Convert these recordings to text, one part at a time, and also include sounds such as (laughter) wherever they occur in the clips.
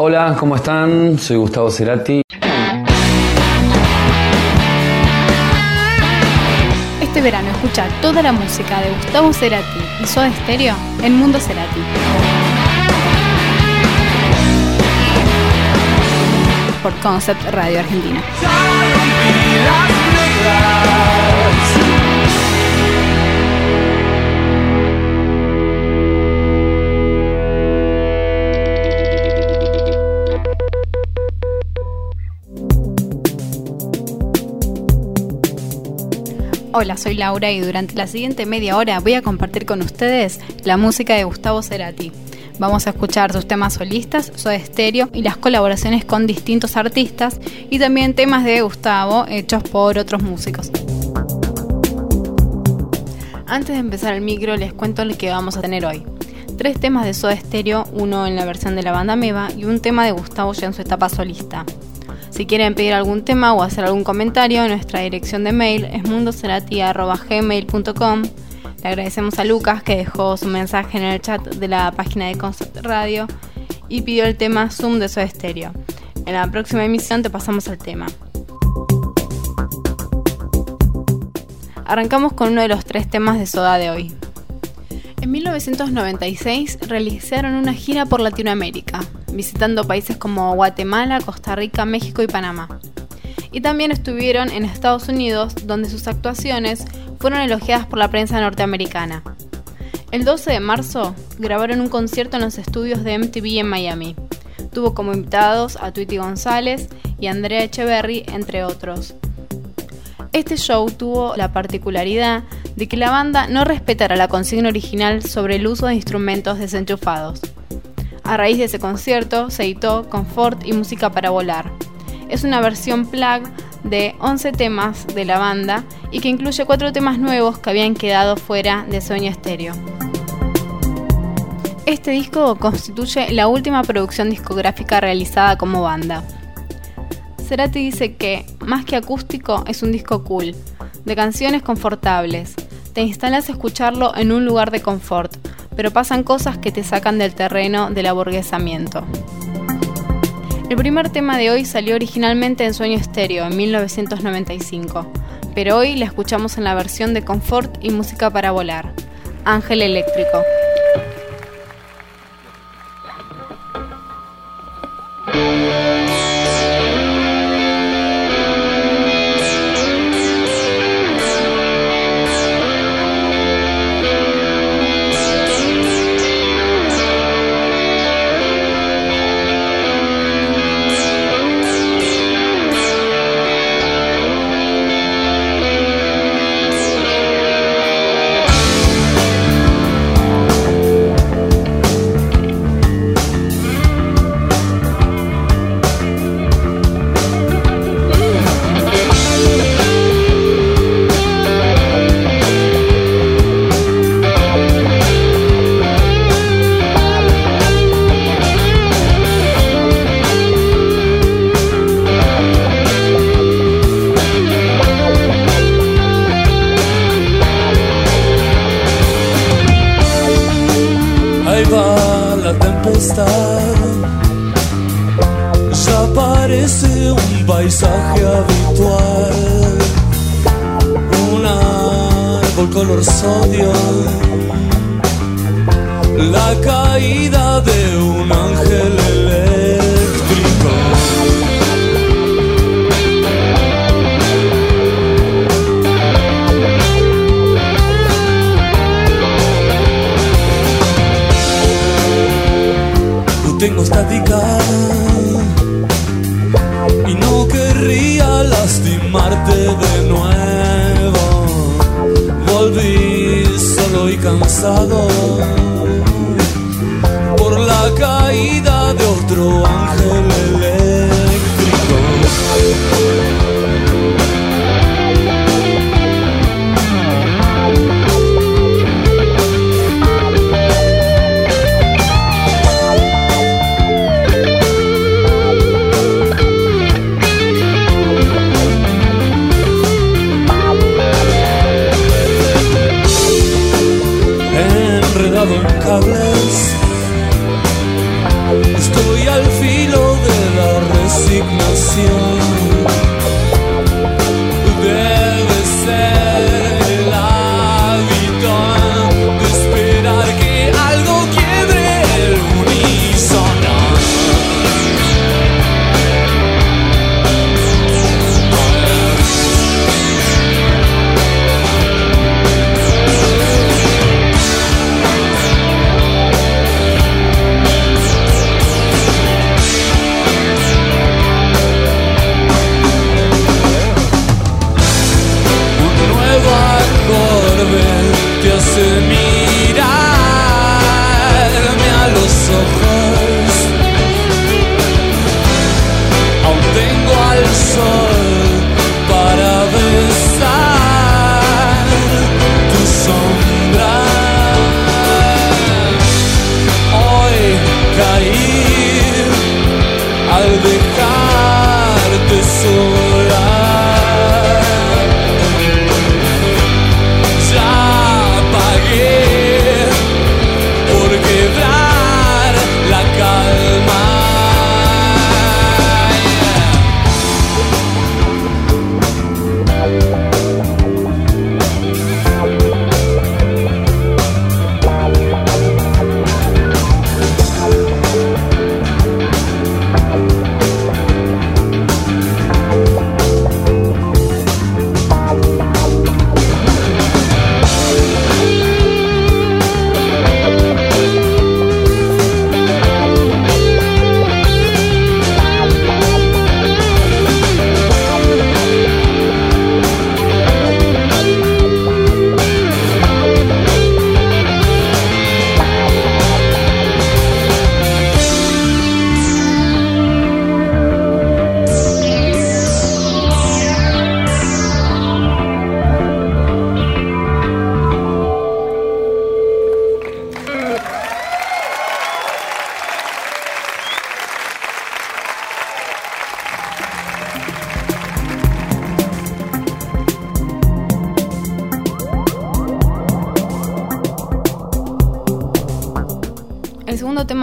Hola, ¿cómo están? Soy Gustavo Cerati. Este verano escucha toda la música de Gustavo Cerati y Soda Stereo en Mundo Cerati. Por Concept Radio Argentina. Hola, soy Laura y durante la siguiente media hora voy a compartir con ustedes la música de Gustavo Cerati. Vamos a escuchar sus temas solistas, su estéreo y las colaboraciones con distintos artistas y también temas de Gustavo hechos por otros músicos. Antes de empezar el micro les cuento el que vamos a tener hoy. Tres temas de Soda Stereo, uno en la versión de la banda Meva y un tema de Gustavo ya en su etapa solista. Si quieren pedir algún tema o hacer algún comentario, nuestra dirección de mail es mundocerati.gmail.com. Le agradecemos a Lucas que dejó su mensaje en el chat de la página de Concept Radio y pidió el tema Zoom de su estéreo. En la próxima emisión te pasamos el tema. Arrancamos con uno de los tres temas de Soda de hoy. En 1996 realizaron una gira por Latinoamérica, visitando países como Guatemala, Costa Rica, México y Panamá. Y también estuvieron en Estados Unidos, donde sus actuaciones fueron elogiadas por la prensa norteamericana. El 12 de marzo grabaron un concierto en los estudios de MTV en Miami. Tuvo como invitados a Tweety González y Andrea Echeverry, entre otros. Este show tuvo la particularidad de que la banda no respetara la consigna original sobre el uso de instrumentos desenchufados. A raíz de ese concierto se editó Confort y Música para Volar. Es una versión plug de 11 temas de la banda y que incluye 4 temas nuevos que habían quedado fuera de Sueño Estéreo. Este disco constituye la última producción discográfica realizada como banda. Cerati dice que, más que acústico, es un disco cool, de canciones confortables. Te instalas a escucharlo en un lugar de confort, pero pasan cosas que te sacan del terreno del aburguesamiento. El primer tema de hoy salió originalmente en Sueño Estéreo en 1995, pero hoy la escuchamos en la versión de Confort y Música para Volar, Ángel Eléctrico. por sodio la caída de un ángel eléctrico. Yo tengo estática. Estoy al fin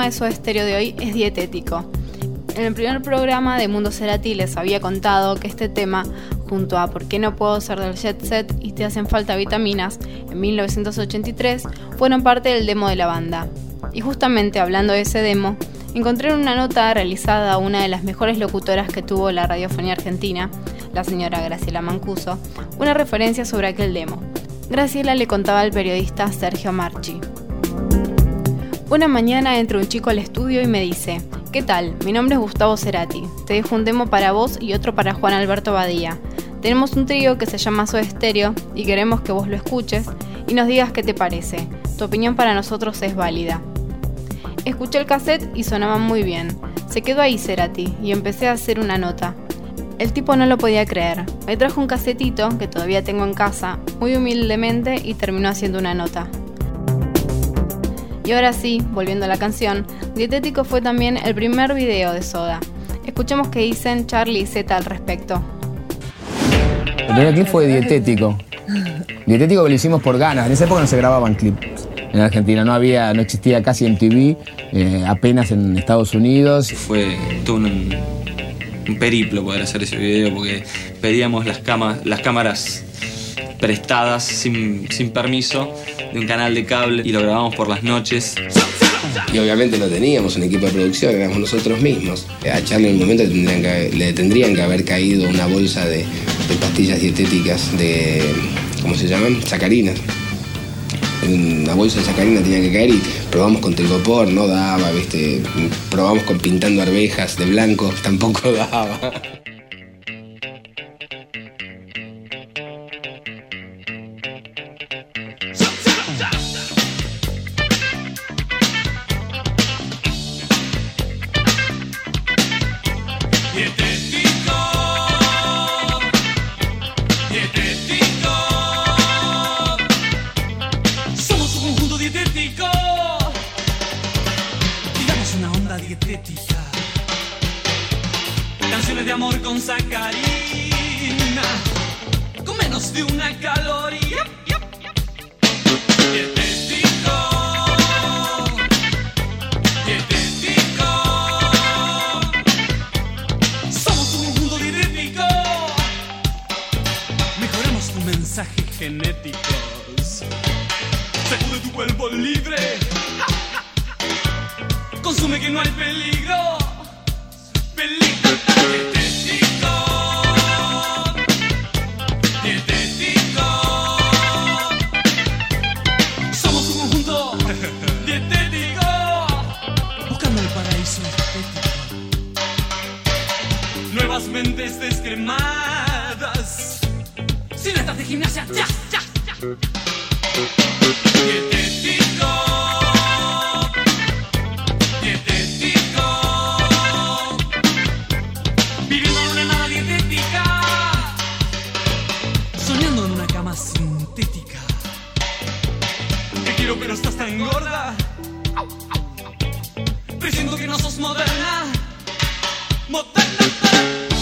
tema de su estéreo de hoy es dietético. En el primer programa de Mundo Cerati les había contado que este tema, junto a ¿Por qué no puedo ser del jet set y te hacen falta vitaminas? en 1983, fueron parte del demo de la banda. Y justamente hablando de ese demo, encontré en una nota realizada a una de las mejores locutoras que tuvo la radiofonía argentina, la señora Graciela Mancuso, una referencia sobre aquel demo. Graciela le contaba al periodista Sergio Marchi. Una mañana entra un chico al estudio y me dice, ¿qué tal? Mi nombre es Gustavo Cerati. Te dejo un demo para vos y otro para Juan Alberto Badía. Tenemos un trío que se llama Soda Stereo y queremos que vos lo escuches y nos digas qué te parece. Tu opinión para nosotros es válida. Escuché el cassette y sonaba muy bien. Se quedó ahí Cerati y empecé a hacer una nota. El tipo no lo podía creer. Me trajo un casetito que todavía tengo en casa, muy humildemente y terminó haciendo una nota. Y ahora sí, volviendo a la canción, Dietético fue también el primer video de Soda. Escuchemos qué dicen Charlie y Z al respecto. El primer clip fue Dietético. Dietético que lo hicimos por ganas. En esa época no se grababan clips en Argentina. No había, no existía casi MTV, eh, apenas en Estados Unidos. Fue todo un, periplo poder hacer ese video porque pedíamos las, las cámaras prestadas sin, sin permiso de un canal de cable y lo grabamos por las noches. Y obviamente no teníamos un equipo de producción, éramos nosotros mismos. A Charlie en un momento le tendrían que haber caído una bolsa de, pastillas dietéticas de, ¿cómo se llaman? Sacarinas. Una bolsa de sacarina tenía que caer y probamos con telgopor, no daba, ¿viste? Probamos con pintando arvejas de blanco, (laughs) tampoco daba. Genéticos. Seguro tu cuerpo libre. Consume que no hay peligro. Peligro dietético. Dietético. Somos un conjunto dietético. Buscando el paraíso. Nuevas mentes descremadas. Sin estas de gimnasia. Ya, Dietético. Dietético. Viviendo en una nada dietética. Soñando en una cama sintética. Te quiero pero estás tan gorda. Presiento que no sos moderna. Moderna.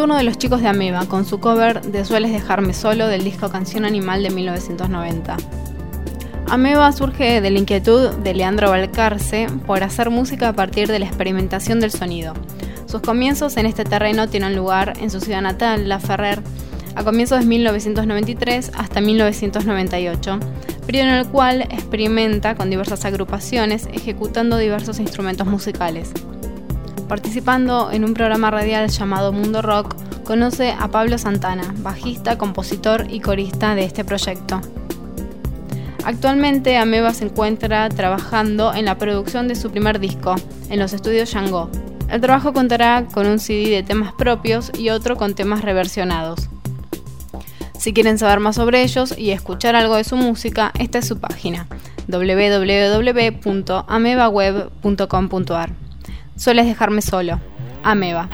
Turno de los chicos de Ameba, con su cover de Sueles dejarme solo del disco Canción Animal de 1990. Ameba surge de la inquietud de Leandro Balcarce por hacer música a partir de la experimentación del sonido. Sus comienzos en este terreno tienen lugar en su ciudad natal, La Ferrer, a comienzos de 1993 hasta 1998, periodo en el cual experimenta con diversas agrupaciones ejecutando diversos instrumentos musicales. Participando en un programa radial llamado Mundo Rock, conoce a Pablo Santana, bajista, compositor y corista de este proyecto. Actualmente Ameba se encuentra trabajando en la producción de su primer disco, en los estudios Yango. El trabajo contará con un CD de temas propios y otro con temas reversionados. Si quieren saber más sobre ellos y escuchar algo de su música, esta es su página www.amebaweb.com.ar. Sueles dejarme solo. Ameba.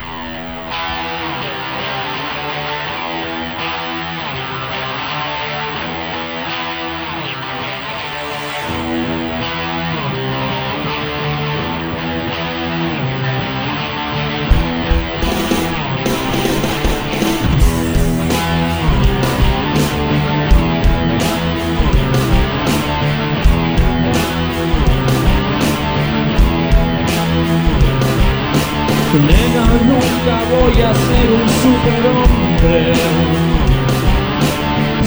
Superhombre.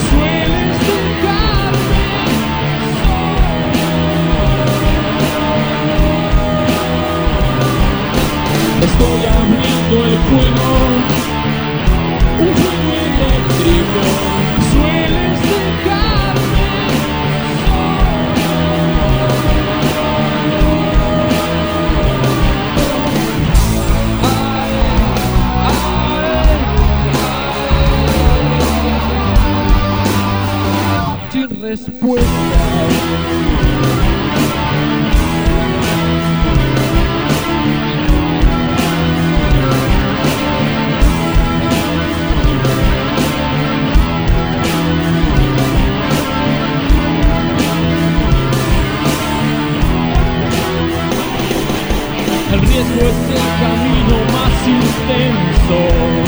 Sueles solo. Estoy abriendo el juego, un juego eléctrico. Sueles dejarme El riesgo es el camino más intenso.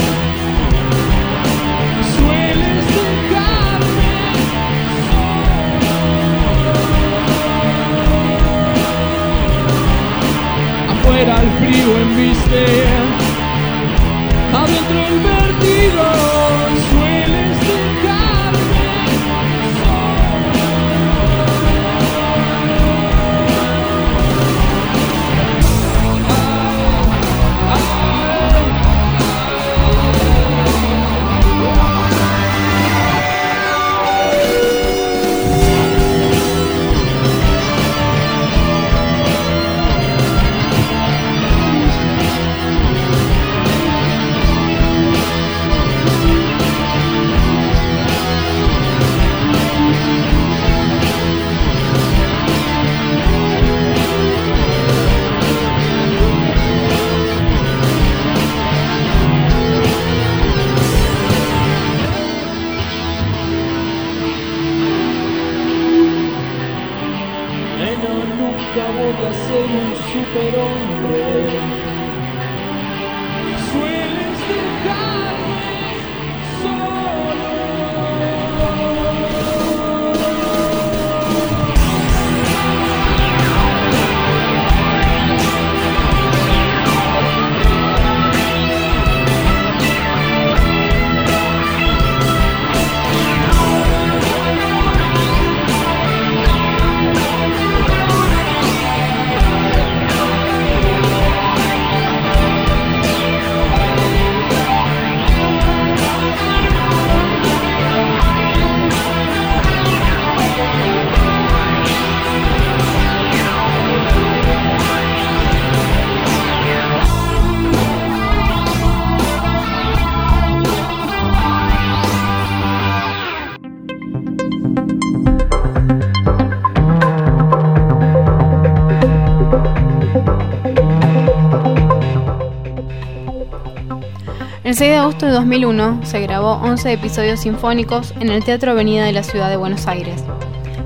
El 6 de agosto de 2001 se grabó 11 episodios sinfónicos en el Teatro Avenida de la ciudad de Buenos Aires.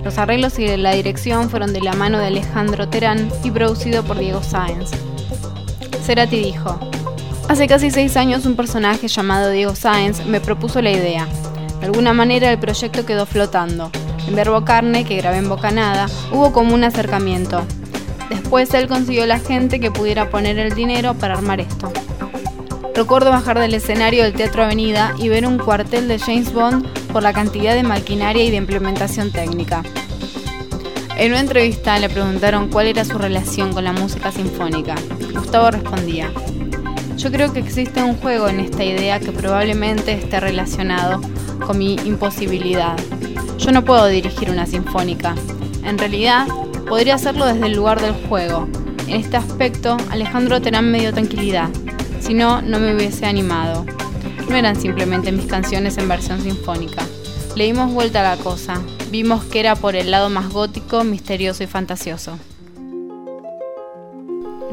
Los arreglos y la dirección fueron de la mano de Alejandro Terán y producido por Diego Sáenz. Cerati dijo, Hace casi seis años un personaje llamado Diego Sáenz me propuso la idea. De alguna manera el proyecto quedó flotando. En Verbo Carne, que grabé en Bocanada, hubo como un acercamiento. Después él consiguió la gente que pudiera poner el dinero para armar esto. Recuerdo bajar del escenario del Teatro Avenida y ver un cuartel de James Bond por la cantidad de maquinaria y de implementación técnica. En una entrevista le preguntaron cuál era su relación con la música sinfónica. Gustavo respondía, yo creo que existe un juego en esta idea que probablemente esté relacionado con mi imposibilidad. Yo no puedo dirigir una sinfónica. En realidad, podría hacerlo desde el lugar del juego. En este aspecto, Alejandro Terán me dio tranquilidad. Si no, no me hubiese animado. No eran simplemente mis canciones en versión sinfónica. Le dimos vuelta a la cosa. Vimos que era por el lado más gótico, misterioso y fantasioso.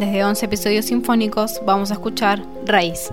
Desde 11 episodios sinfónicos vamos a escuchar Raíz.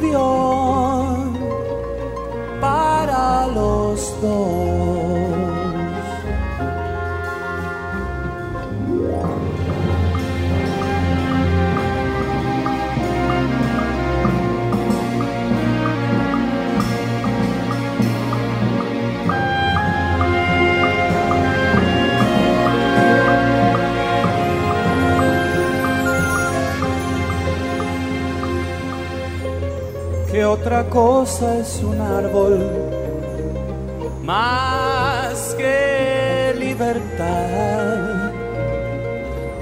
Savior. Otra cosa es un árbol más que libertad.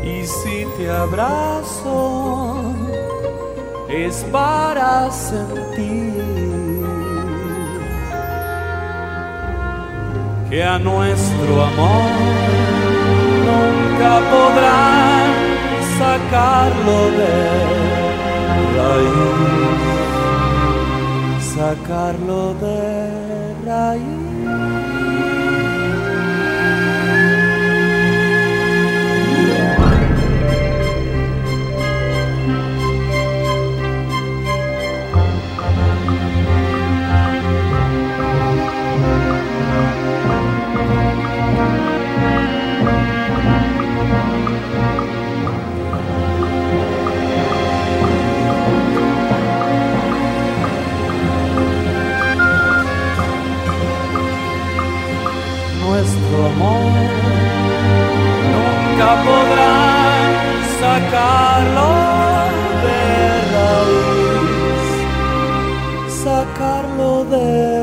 Y si te abrazo es para sentir que a nuestro amor nunca podrán sacarlo de raíz, sacarlo de raíz. Nuestro amor nunca podrán sacarlo de raíz, sacarlo de raíz.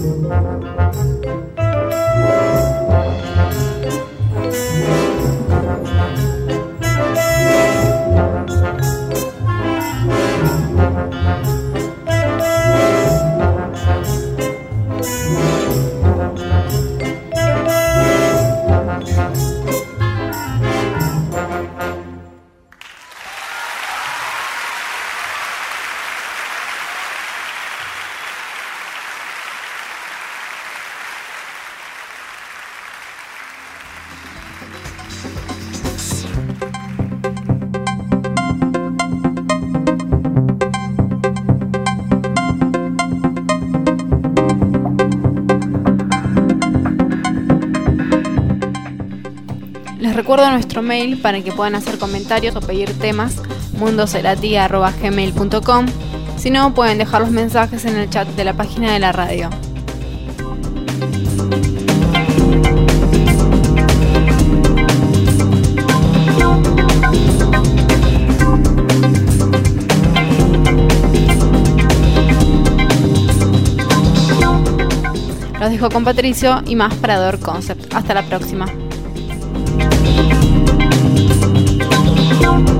Les recuerdo nuestro mail para que puedan hacer comentarios o pedir temas mundocerati.gmail.com Si no, pueden dejar los mensajes en el chat de la página de la radio. Los dejo con Patricio y más para Door Concept. Hasta la próxima. Concept.